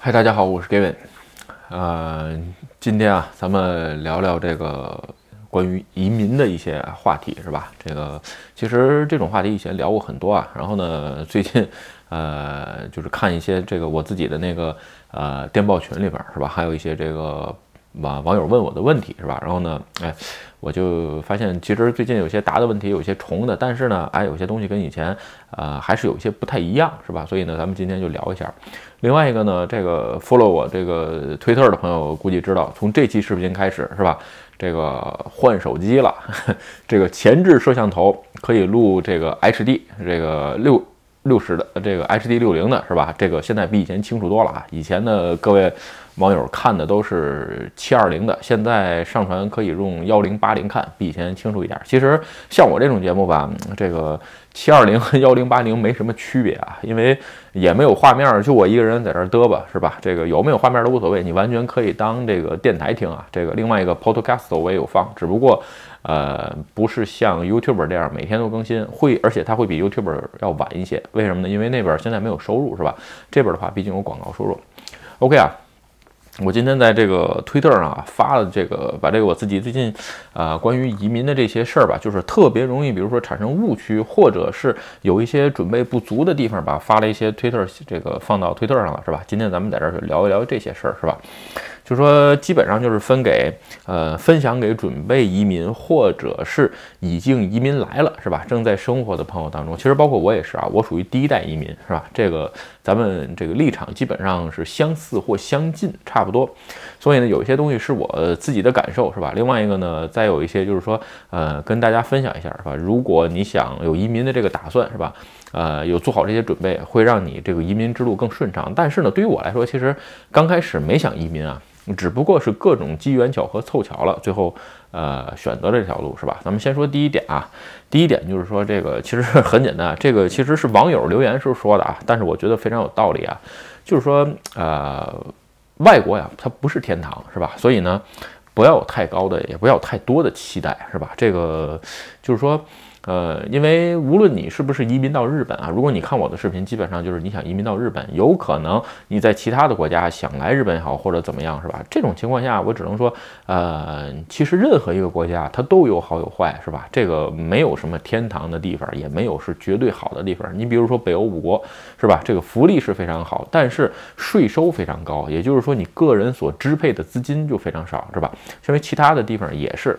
嗨，大家好，我是 Gavin。呃，今天啊，咱们聊聊这个关于移民的一些话题，是吧？这个其实这种话题以前聊过很多啊。然后呢，最近呃，就是看一些这个我自己的那个呃电报群里边，是吧？还有一些这个网网友问我的问题，是吧？然后呢，哎。我就发现，其实最近有些答的问题有些重的，但是呢，哎，有些东西跟以前，呃，还是有一些不太一样，是吧？所以呢，咱们今天就聊一下。另外一个呢，这个 follow 我这个推特的朋友估计知道，从这期视频开始，是吧？这个换手机了，这个前置摄像头可以录这个 HD，这个六六十的这个 HD 六零的，是吧？这个现在比以前清楚多了啊！以前的各位。网友看的都是七二零的，现在上传可以用幺零八零看，比以前清楚一点。其实像我这种节目吧，这个七二零和幺零八零没什么区别啊，因为也没有画面，就我一个人在这嘚吧，是吧？这个有没有画面都无所谓，你完全可以当这个电台听啊。这个另外一个 Podcast 我也有放，只不过呃不是像 YouTube 这样每天都更新，会而且它会比 YouTube 要晚一些。为什么呢？因为那边现在没有收入，是吧？这边的话毕竟有广告收入。OK 啊。我今天在这个推特上啊发了这个，把这个我自己最近啊关于移民的这些事儿吧，就是特别容易，比如说产生误区，或者是有一些准备不足的地方吧，发了一些推特这个放到推特上了，是吧？今天咱们在这儿聊一聊这些事儿，是吧？就说基本上就是分给呃分享给准备移民或者是已经移民来了是吧？正在生活的朋友当中，其实包括我也是啊，我属于第一代移民是吧？这个咱们这个立场基本上是相似或相近，差不多。所以呢，有一些东西是我自己的感受是吧？另外一个呢，再有一些就是说呃跟大家分享一下是吧？如果你想有移民的这个打算是吧？呃，有做好这些准备，会让你这个移民之路更顺畅。但是呢，对于我来说，其实刚开始没想移民啊。只不过是各种机缘巧合凑巧了，最后呃选择了这条路，是吧？咱们先说第一点啊，第一点就是说这个其实很简单，这个其实是网友留言时候说的啊，但是我觉得非常有道理啊，就是说呃外国呀，它不是天堂，是吧？所以呢，不要有太高的，也不要太多的期待，是吧？这个就是说。呃，因为无论你是不是移民到日本啊，如果你看我的视频，基本上就是你想移民到日本，有可能你在其他的国家想来日本也好，或者怎么样，是吧？这种情况下，我只能说，呃，其实任何一个国家它都有好有坏，是吧？这个没有什么天堂的地方，也没有是绝对好的地方。你比如说北欧五国，是吧？这个福利是非常好，但是税收非常高，也就是说你个人所支配的资金就非常少，是吧？因为其他的地方也是。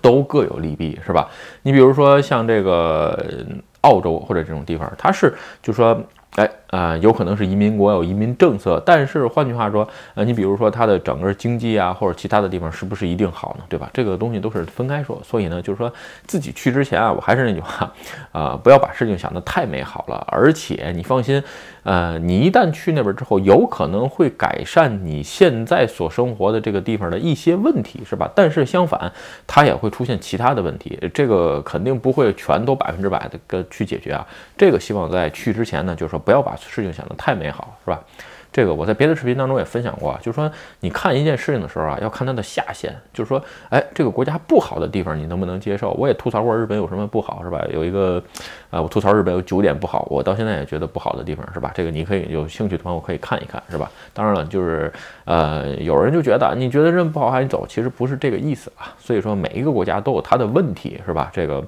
都各有利弊，是吧？你比如说像这个澳洲或者这种地方，它是就说。哎，啊，有可能是移民国有移民政策，但是换句话说，呃，你比如说它的整个经济啊，或者其他的地方是不是一定好呢？对吧？这个东西都是分开说。所以呢，就是说自己去之前啊，我还是那句话，啊，不要把事情想得太美好了。而且你放心，呃，你一旦去那边之后，有可能会改善你现在所生活的这个地方的一些问题，是吧？但是相反，它也会出现其他的问题，这个肯定不会全都百分之百的跟去解决啊。这个希望在去之前呢，就是说。不要把事情想的太美好，是吧？这个我在别的视频当中也分享过，就是说你看一件事情的时候啊，要看它的下限，就是说，哎，这个国家不好的地方你能不能接受？我也吐槽过日本有什么不好，是吧？有一个，呃，我吐槽日本有九点不好，我到现在也觉得不好的地方，是吧？这个你可以有兴趣的朋友可以看一看，是吧？当然了，就是呃，有人就觉得你觉得日本不好，赶紧走，其实不是这个意思啊。所以说每一个国家都有它的问题，是吧？这个。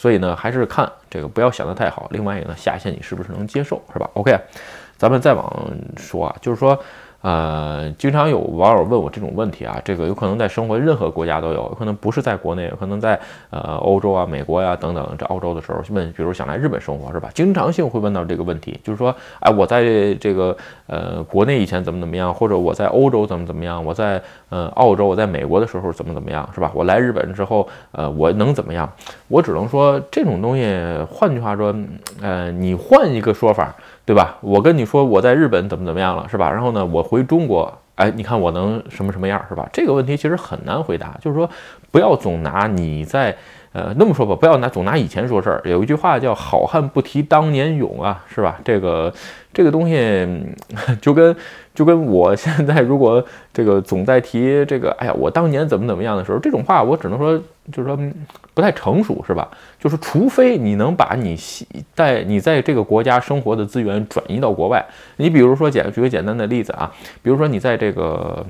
所以呢，还是看这个，不要想得太好。另外一个呢，下限你是不是能接受，是吧？OK，咱们再往说啊，就是说。呃，经常有网友问我这种问题啊，这个有可能在生活任何国家都有，有可能不是在国内，有可能在呃欧洲啊、美国呀等等，这澳洲的时候问，比如想来日本生活是吧？经常性会问到这个问题，就是说，哎，我在这个呃国内以前怎么怎么样，或者我在欧洲怎么怎么样，我在呃澳洲、我在美国的时候怎么怎么样，是吧？我来日本之后，呃，我能怎么样？我只能说这种东西，换句话说，呃，你换一个说法。对吧？我跟你说我在日本怎么怎么样了，是吧？然后呢，我回中国，哎，你看我能什么什么样，是吧？这个问题其实很难回答，就是说，不要总拿你在。呃，那么说吧，不要拿总拿以前说事儿。有一句话叫“好汉不提当年勇”啊，是吧？这个这个东西就跟就跟我现在如果这个总在提这个，哎呀，我当年怎么怎么样的时候，这种话我只能说就是说不太成熟，是吧？就是除非你能把你在你在这个国家生活的资源转移到国外，你比如说简举个简单的例子啊，比如说你在这个。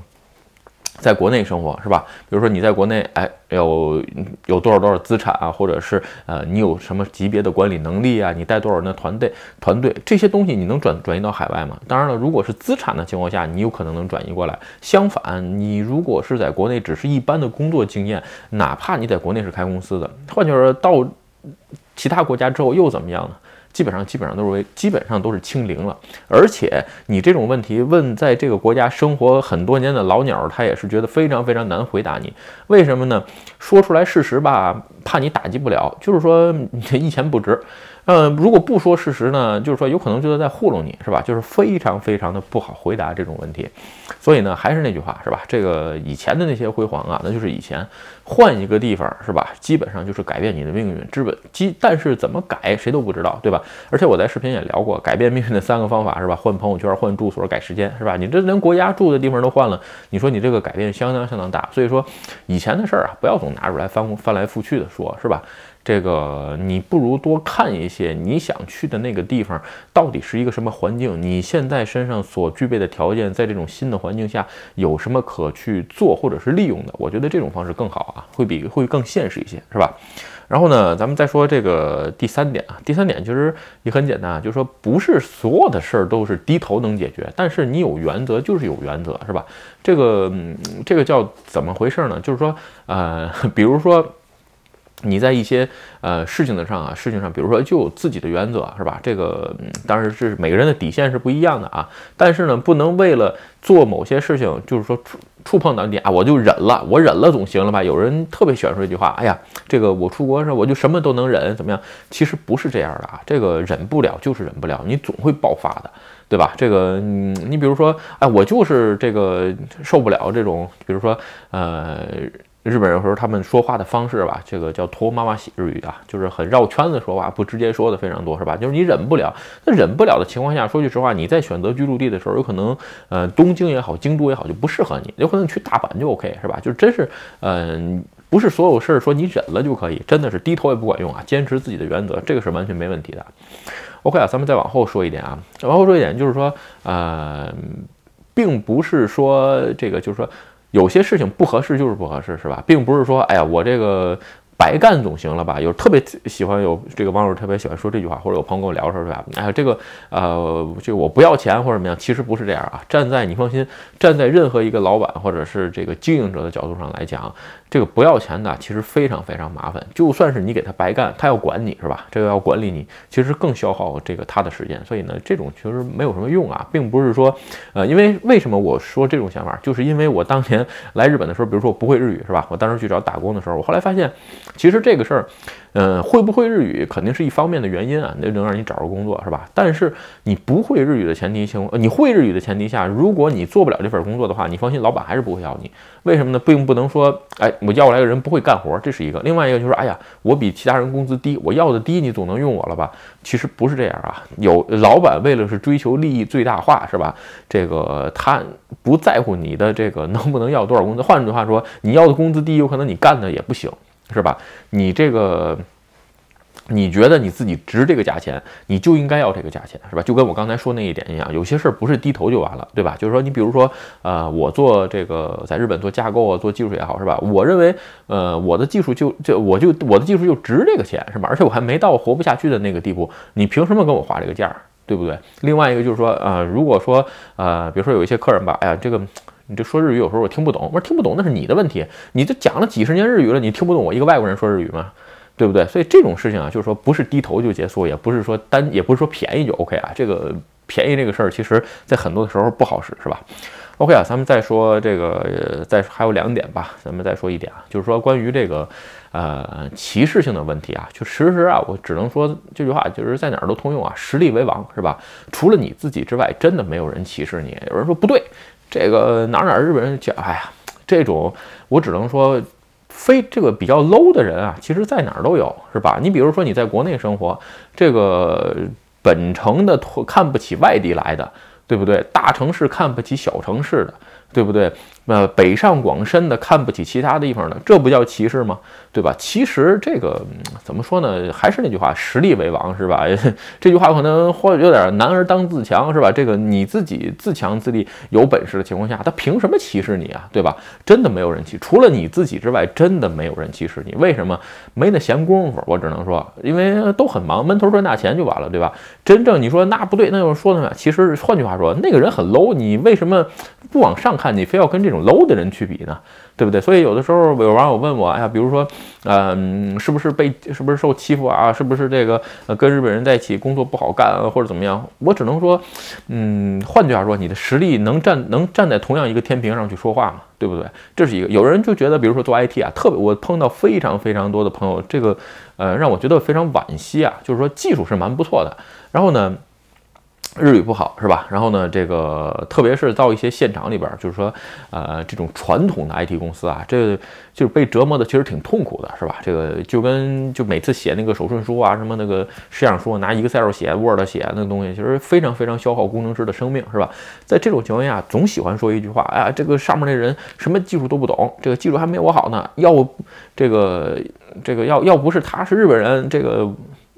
在国内生活是吧？比如说你在国内，哎，有有多少多少资产啊，或者是呃，你有什么级别的管理能力啊？你带多少人的团队？团队这些东西你能转转移到海外吗？当然了，如果是资产的情况下，你有可能能转移过来。相反，你如果是在国内只是一般的工作经验，哪怕你在国内是开公司的，换句话说，到其他国家之后又怎么样呢？基本上基本上都是为基本上都是清零了，而且你这种问题问在这个国家生活很多年的老鸟，他也是觉得非常非常难回答你。为什么呢？说出来事实吧，怕你打击不了，就是说你一钱不值。嗯，如果不说事实呢，就是说有可能就是在糊弄你，是吧？就是非常非常的不好回答这种问题。所以呢，还是那句话，是吧？这个以前的那些辉煌啊，那就是以前。换一个地方，是吧？基本上就是改变你的命运。基本基，但是怎么改，谁都不知道，对吧？而且我在视频也聊过改变命运的三个方法，是吧？换朋友圈，换住所，改时间，是吧？你这连国家住的地方都换了，你说你这个改变相当相当大。所以说，以前的事儿啊，不要总拿出来翻翻来覆去的说，是吧？这个你不如多看一些你想去的那个地方到底是一个什么环境，你现在身上所具备的条件，在这种新的环境下有什么可去做或者是利用的？我觉得这种方式更好啊，会比会更现实一些，是吧？然后呢，咱们再说这个第三点啊，第三点其实也很简单啊，就是说不是所有的事儿都是低头能解决，但是你有原则就是有原则，是吧？这个这个叫怎么回事呢？就是说呃，比如说。你在一些呃事情的上啊，事情上，比如说就有自己的原则，是吧？这个嗯当然是每个人的底线是不一样的啊。但是呢，不能为了做某些事情，就是说触触碰到你啊，我就忍了，我忍了总行了吧？有人特别喜欢说一句话，哎呀，这个我出国的时候我就什么都能忍，怎么样？其实不是这样的啊，这个忍不了就是忍不了，你总会爆发的，对吧？这个你你比如说，哎，我就是这个受不了这种，比如说呃。日本人说他们说话的方式吧，这个叫托妈妈喜日语啊，就是很绕圈子说话，不直接说的非常多，是吧？就是你忍不了，那忍不了的情况下，说句实话，你在选择居住地的时候，有可能，呃，东京也好，京都也好，就不适合你，有可能你去大阪就 OK，是吧？就真是，嗯，不是所有事儿说你忍了就可以，真的是低头也不管用啊，坚持自己的原则，这个是完全没问题的。OK 啊，咱们再往后说一点啊，往后说一点就是说，呃，并不是说这个，就是说。有些事情不合适就是不合适，是吧？并不是说，哎呀，我这个白干总行了吧？有特别喜欢有这个网友特别喜欢说这句话，或者有朋友跟我聊说，是吧？哎呀，这个呃，这我不要钱或者怎么样，其实不是这样啊。站在你放心，站在任何一个老板或者是这个经营者的角度上来讲。这个不要钱的其实非常非常麻烦，就算是你给他白干，他要管你是吧？这个要管理你，其实更消耗这个他的时间。所以呢，这种其实没有什么用啊，并不是说，呃，因为为什么我说这种想法，就是因为我当年来日本的时候，比如说我不会日语是吧？我当时去找打工的时候，我后来发现，其实这个事儿。嗯，会不会日语肯定是一方面的原因啊，那能让你找着工作是吧？但是你不会日语的前提情况，你会日语的前提下，如果你做不了这份工作的话，你放心，老板还是不会要你。为什么呢？并不能说，哎，我要来个人不会干活，这是一个。另外一个就是，哎呀，我比其他人工资低，我要的低，你总能用我了吧？其实不是这样啊。有老板为了是追求利益最大化，是吧？这个他不在乎你的这个能不能要多少工资。换句话说，你要的工资低，有可能你干的也不行。是吧？你这个，你觉得你自己值这个价钱，你就应该要这个价钱，是吧？就跟我刚才说那一点一样，有些事儿不是低头就完了，对吧？就是说，你比如说，呃，我做这个在日本做架构啊，做技术也好，是吧？我认为，呃，我的技术就就我就我的技术就值这个钱，是吧？而且我还没到活不下去的那个地步，你凭什么跟我划这个价儿，对不对？另外一个就是说，呃，如果说，呃，比如说有一些客人吧，哎呀，这个。你这说日语有时候我听不懂，我说听不懂那是你的问题，你这讲了几十年日语了，你听不懂我一个外国人说日语吗？对不对？所以这种事情啊，就是说不是低头就结束，也不是说单，也不是说便宜就 OK 啊。这个便宜这个事儿，其实在很多的时候不好使，是吧？OK 啊，咱们再说这个，再还有两点吧，咱们再说一点啊，就是说关于这个呃歧视性的问题啊，就其实啊，我只能说这句话就是在哪儿都通用啊，实力为王，是吧？除了你自己之外，真的没有人歧视你。有人说不对。这个哪哪日本人讲，哎呀，这种我只能说非这个比较 low 的人啊，其实在哪儿都有，是吧？你比如说你在国内生活，这个本城的看不起外地来的，对不对？大城市看不起小城市的，对不对？呃，北上广深的看不起其他地方的，这不叫歧视吗？对吧？其实这个怎么说呢？还是那句话，实力为王，是吧？这句话可能或有点男儿当自强，是吧？这个你自己自强自立，有本事的情况下，他凭什么歧视你啊？对吧？真的没有人歧，除了你自己之外，真的没有人歧视你。为什么？没那闲工夫。我只能说，因为都很忙，闷头赚大钱就完了，对吧？真正你说那不对，那又说呢？其实换句话说，那个人很 low，你为什么不往上看？你非要跟这种。Low 的人去比呢，对不对？所以有的时候有网友问我，哎呀，比如说，嗯，是不是被是不是受欺负啊？是不是这个呃跟日本人在一起工作不好干啊或者怎么样？我只能说，嗯，换句话说，你的实力能站能站在同样一个天平上去说话吗？对不对？这是一个。有人就觉得，比如说做 IT 啊，特别我碰到非常非常多的朋友，这个呃让我觉得非常惋惜啊，就是说技术是蛮不错的，然后呢。日语不好是吧？然后呢，这个特别是到一些现场里边，就是说，呃，这种传统的 IT 公司啊，这就是被折磨的，其实挺痛苦的，是吧？这个就跟就每次写那个手顺书啊，什么那个试样书，拿 Excel 写、Word 写那个东西，其实非常非常消耗工程师的生命，是吧？在这种情况下，总喜欢说一句话，哎呀，这个上面那人什么技术都不懂，这个技术还没我好呢。要这个这个要要不是他是日本人，这个。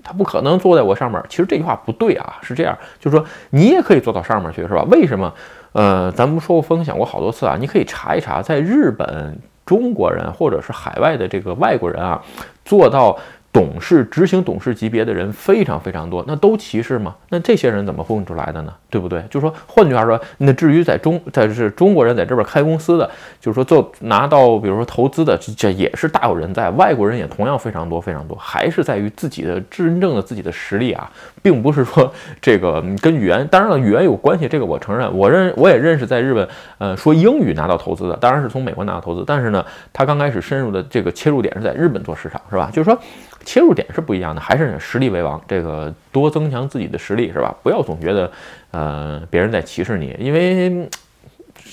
他不可能坐在我上面，其实这句话不对啊，是这样，就是说你也可以坐到上面去，是吧？为什么？呃，咱们说过分享过好多次啊，你可以查一查，在日本中国人或者是海外的这个外国人啊，做到。董事、执行董事级别的人非常非常多，那都歧视吗？那这些人怎么混出来的呢？对不对？就是说，换句话说，那至于在中，在是中国人在这边开公司的，就是说做拿到，比如说投资的，这也是大有人在。外国人也同样非常多非常多，还是在于自己的真正的自己的实力啊，并不是说这个跟语言，当然了，语言有关系，这个我承认。我认我也认识在日本，呃，说英语拿到投资的，当然是从美国拿到投资，但是呢，他刚开始深入的这个切入点是在日本做市场，是吧？就是说。切入点是不一样的，还是实力为王，这个多增强自己的实力是吧？不要总觉得，呃，别人在歧视你，因为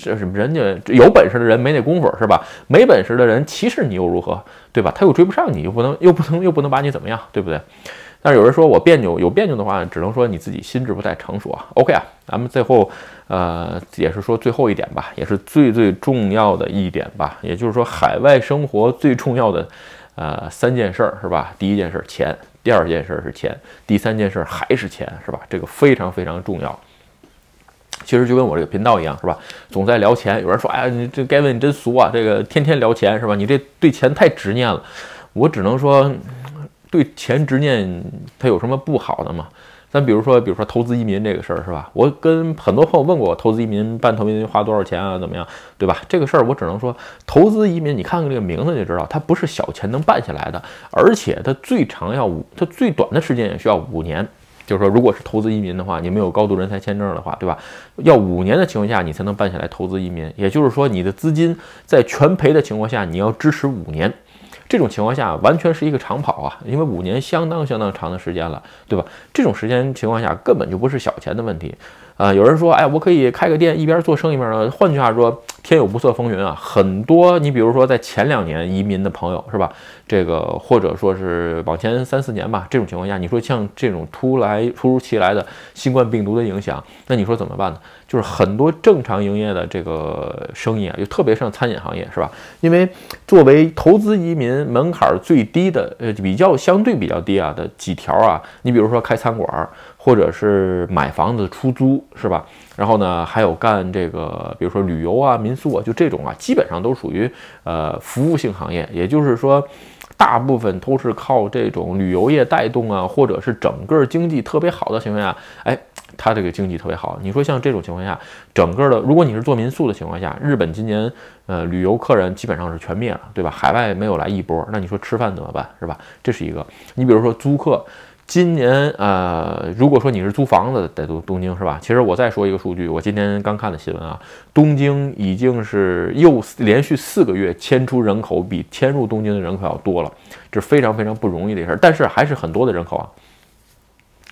这是人家有本事的人没那功夫是吧？没本事的人歧视你又如何？对吧？他又追不上你，又不能又不能又不能把你怎么样，对不对？但是有人说我别扭，有别扭的话，只能说你自己心智不太成熟啊。OK 啊，咱们最后，呃，也是说最后一点吧，也是最最重要的一点吧，也就是说海外生活最重要的。呃，三件事儿是吧？第一件事钱，第二件事是钱，第三件事还是钱是吧？这个非常非常重要。其实就跟我这个频道一样是吧？总在聊钱。有人说，哎呀，你这该问你真俗啊，这个天天聊钱是吧？你这对钱太执念了。我只能说，对钱执念，它有什么不好的吗？咱比如说，比如说投资移民这个事儿是吧？我跟很多朋友问过，投资移民办投资移民花多少钱啊？怎么样，对吧？这个事儿我只能说，投资移民你看看这个名字就知道，它不是小钱能办下来的，而且它最长要五，它最短的时间也需要五年。就是说，如果是投资移民的话，你没有高度人才签证的话，对吧？要五年的情况下，你才能办下来投资移民。也就是说，你的资金在全赔的情况下，你要支持五年。这种情况下完全是一个长跑啊，因为五年相当相当长的时间了，对吧？这种时间情况下根本就不是小钱的问题。啊，有人说，哎，我可以开个店，一边做生意一边呢。换句话说，天有不测风云啊，很多你比如说在前两年移民的朋友是吧？这个或者说是往前三四年吧，这种情况下，你说像这种突来突如其来的新冠病毒的影响，那你说怎么办呢？就是很多正常营业的这个生意啊，就特别像餐饮行业是吧？因为作为投资移民门槛最低的，呃，比较相对比较低啊的几条啊，你比如说开餐馆。或者是买房子出租是吧？然后呢，还有干这个，比如说旅游啊、民宿啊，就这种啊，基本上都属于呃服务性行业。也就是说，大部分都是靠这种旅游业带动啊，或者是整个经济特别好的情况下，哎，它这个经济特别好。你说像这种情况下，整个的，如果你是做民宿的情况下，日本今年呃旅游客人基本上是全灭了，对吧？海外没有来一波，那你说吃饭怎么办，是吧？这是一个。你比如说租客。今年呃，如果说你是租房子在东东京是吧？其实我再说一个数据，我今天刚看的新闻啊，东京已经是又连续四个月迁出人口比迁入东京的人口要多了，这是非常非常不容易的事儿。但是还是很多的人口啊。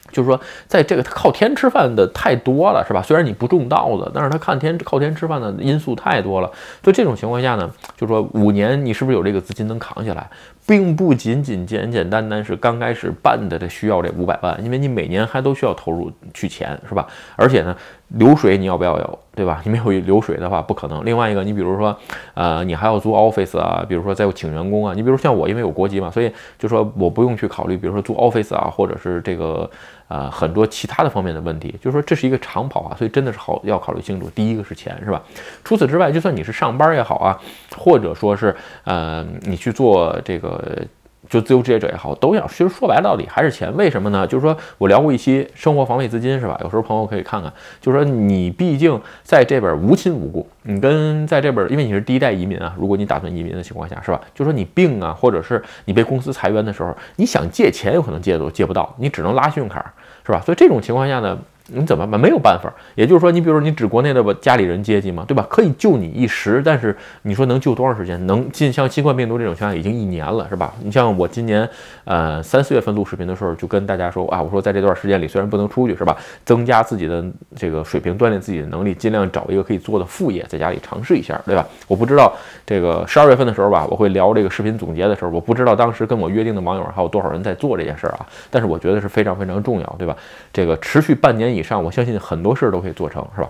就是说，在这个靠天吃饭的太多了，是吧？虽然你不种稻子，但是他看天靠天吃饭的因素太多了。所以这种情况下呢，就是说五年你是不是有这个资金能扛下来，并不仅仅简简单单是刚开始办的这需要这五百万，因为你每年还都需要投入去钱，是吧？而且呢，流水你要不要有，对吧？你没有流水的话不可能。另外一个，你比如说，呃，你还要租 office 啊，比如说再请员工啊。你比如像我，因为有国籍嘛，所以就说我不用去考虑，比如说租 office 啊，或者是这个。啊，很多其他的方面的问题，就是说这是一个长跑啊，所以真的是好要考虑清楚。第一个是钱，是吧？除此之外，就算你是上班也好啊，或者说是呃，你去做这个呃就自由职业者也好，都要。其实说白了，到底还是钱。为什么呢？就是说我聊过一期生活防卫资金，是吧？有时候朋友可以看看，就是说你毕竟在这边无亲无故，你跟在这边，因为你是第一代移民啊，如果你打算移民的情况下，是吧？就说你病啊，或者是你被公司裁员的时候，你想借钱，有可能借都借不到，你只能拉信用卡。是吧？所以这种情况下呢？你怎么办？没有办法。也就是说，你比如说你指国内的家里人接济嘛，对吧？可以救你一时，但是你说能救多长时间？能进像新冠病毒这种情况已经一年了，是吧？你像我今年呃三四月份录视频的时候，就跟大家说啊，我说在这段时间里虽然不能出去，是吧？增加自己的这个水平，锻炼自己的能力，尽量找一个可以做的副业，在家里尝试一下，对吧？我不知道这个十二月份的时候吧，我会聊这个视频总结的时候，我不知道当时跟我约定的网友还有多少人在做这件事儿啊。但是我觉得是非常非常重要，对吧？这个持续半年以以上，我相信很。多事儿都可以做成，是吧？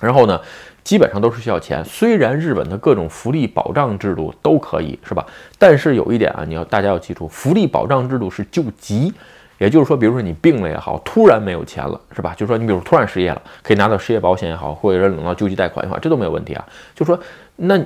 然后呢，基本上都是需要钱。虽然日本的各种福利保障制度都可以，是吧？但是有一点啊，你要大家要记住，福利保障制度是救急，也就是说，比如说你病了也好，突然没有钱了，是吧？就说你比如突然失业了，可以拿到失业保险也好，或者领到救济贷款也好，这都没有问题啊。就说那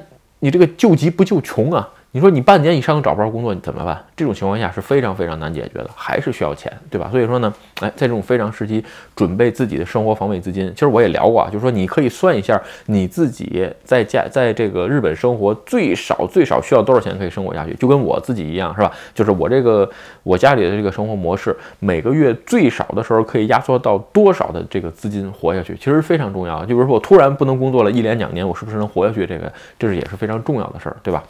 你这个救急不救穷啊？你说你半年以上都找不着工作，你怎么办？这种情况下是非常非常难解决的，还是需要钱，对吧？所以说呢，哎，在这种非常时期，准备自己的生活防卫资金。其实我也聊过啊，就是说你可以算一下你自己在家在这个日本生活最少最少需要多少钱可以生活下去，就跟我自己一样，是吧？就是我这个我家里的这个生活模式，每个月最少的时候可以压缩到多少的这个资金活下去，其实非常重要。就比如说我突然不能工作了一年两年，我是不是能活下去？这个这是也是非常重要的事儿，对吧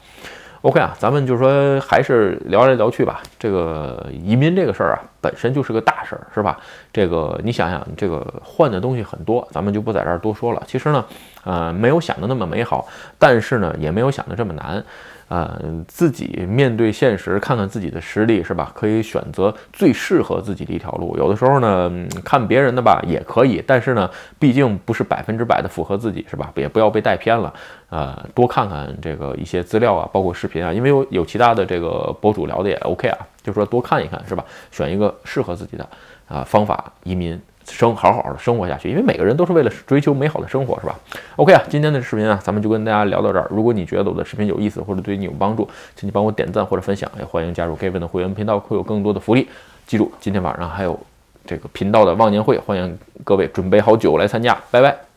？OK 啊，咱们就说还是聊来聊去吧。这个移民这个事儿啊，本身就是个大事儿，是吧？这个你想想，这个换的东西很多，咱们就不在这儿多说了。其实呢，呃，没有想的那么美好，但是呢，也没有想的这么难。呃，自己面对现实，看看自己的实力，是吧？可以选择最适合自己的一条路。有的时候呢，看别人的吧也可以，但是呢，毕竟不是百分之百的符合自己，是吧？也不要被带偏了。呃，多看看这个一些资料啊，包括视频啊，因为有有其他的这个博主聊的也 OK 啊，就说多看一看，是吧？选一个适合自己的啊方法移民。生好好的生活下去，因为每个人都是为了追求美好的生活，是吧？OK 啊，今天的视频啊，咱们就跟大家聊到这儿。如果你觉得我的视频有意思或者对你有帮助，请你帮我点赞或者分享，也欢迎加入 Gavin 的会员频道，会有更多的福利。记住，今天晚上还有这个频道的忘年会，欢迎各位准备好酒来参加。拜拜。